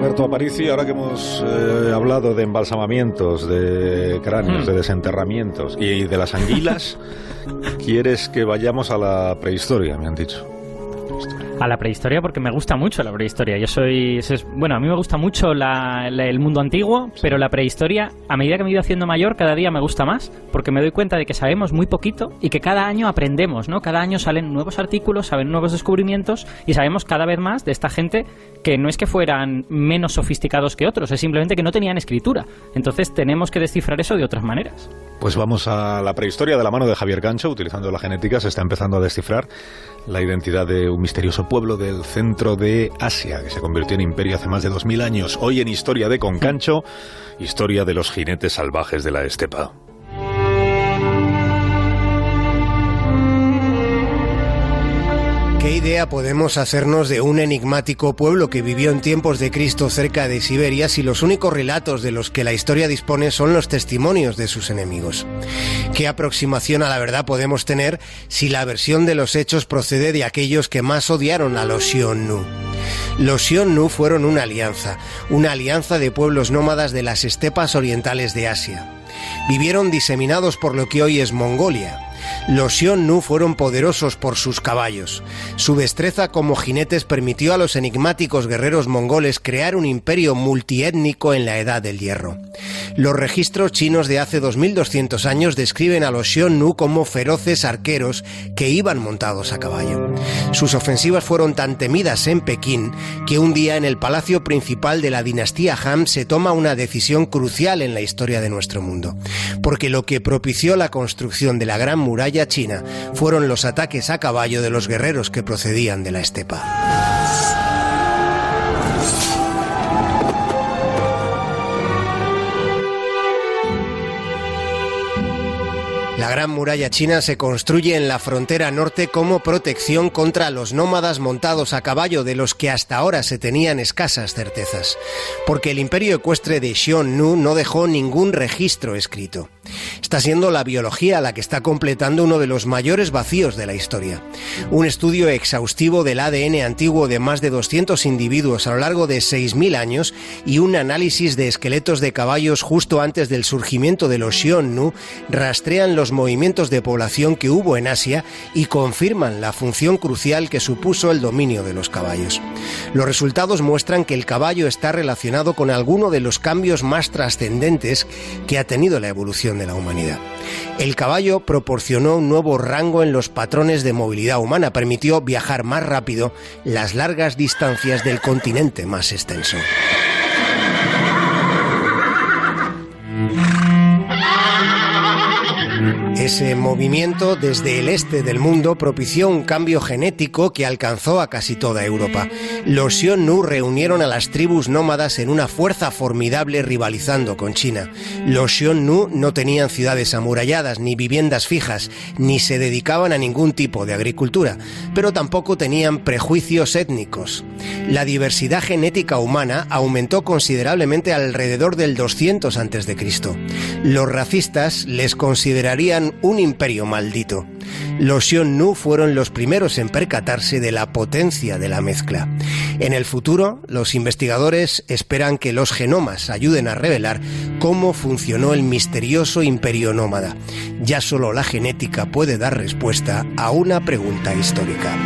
Alberto Aparici, ahora que hemos eh, hablado de embalsamamientos, de cráneos, de hmm. desenterramientos y de las anguilas, quieres que vayamos a la prehistoria, me han dicho a la prehistoria porque me gusta mucho la prehistoria. Yo soy, bueno, a mí me gusta mucho el mundo antiguo, pero la prehistoria, a medida que me he ido haciendo mayor, cada día me gusta más, porque me doy cuenta de que sabemos muy poquito y que cada año aprendemos, ¿no? Cada año salen nuevos artículos, salen nuevos descubrimientos y sabemos cada vez más de esta gente que no es que fueran menos sofisticados que otros, es simplemente que no tenían escritura. Entonces tenemos que descifrar eso de otras maneras. Pues vamos a la prehistoria de la mano de Javier Gancho, utilizando la genética, se está empezando a descifrar la identidad de un misterioso pueblo del centro de Asia, que se convirtió en imperio hace más de 2000 años. Hoy en Historia de Concancho, historia de los jinetes salvajes de la estepa. ¿Qué idea podemos hacernos de un enigmático pueblo que vivió en tiempos de Cristo cerca de Siberia si los únicos relatos de los que la historia dispone son los testimonios de sus enemigos? ¿Qué aproximación a la verdad podemos tener si la versión de los hechos procede de aquellos que más odiaron a los Xiongnu? Los Xiongnu fueron una alianza, una alianza de pueblos nómadas de las estepas orientales de Asia. Vivieron diseminados por lo que hoy es Mongolia los Xiongnu fueron poderosos por sus caballos. Su destreza como jinetes permitió a los enigmáticos guerreros mongoles crear un imperio multiétnico en la Edad del Hierro. Los registros chinos de hace 2200 años describen a los Xiongnu como feroces arqueros que iban montados a caballo. Sus ofensivas fueron tan temidas en Pekín que un día en el palacio principal de la dinastía Han se toma una decisión crucial en la historia de nuestro mundo, porque lo que propició la construcción de la Gran Muralla China fueron los ataques a caballo de los guerreros que procedían de la estepa. La Gran Muralla China se construye en la frontera norte como protección contra los nómadas montados a caballo de los que hasta ahora se tenían escasas certezas, porque el imperio ecuestre de Xiongnu no dejó ningún registro escrito. Está siendo la biología la que está completando uno de los mayores vacíos de la historia. Un estudio exhaustivo del ADN antiguo de más de 200 individuos a lo largo de 6.000 años y un análisis de esqueletos de caballos justo antes del surgimiento de los Xiongnu rastrean los movimientos de población que hubo en Asia y confirman la función crucial que supuso el dominio de los caballos. Los resultados muestran que el caballo está relacionado con alguno de los cambios más trascendentes que ha tenido la evolución de la El caballo proporcionó un nuevo rango en los patrones de movilidad humana, permitió viajar más rápido las largas distancias del continente más extenso. Ese movimiento desde el este del mundo propició un cambio genético que alcanzó a casi toda Europa. Los Xiongnu reunieron a las tribus nómadas en una fuerza formidable rivalizando con China. Los Xiongnu no tenían ciudades amuralladas ni viviendas fijas, ni se dedicaban a ningún tipo de agricultura, pero tampoco tenían prejuicios étnicos. La diversidad genética humana aumentó considerablemente alrededor del 200 a.C. Los racistas les considerarían un imperio maldito. Los Xiongnu fueron los primeros en percatarse de la potencia de la mezcla. En el futuro, los investigadores esperan que los genomas ayuden a revelar cómo funcionó el misterioso imperio nómada. Ya solo la genética puede dar respuesta a una pregunta histórica.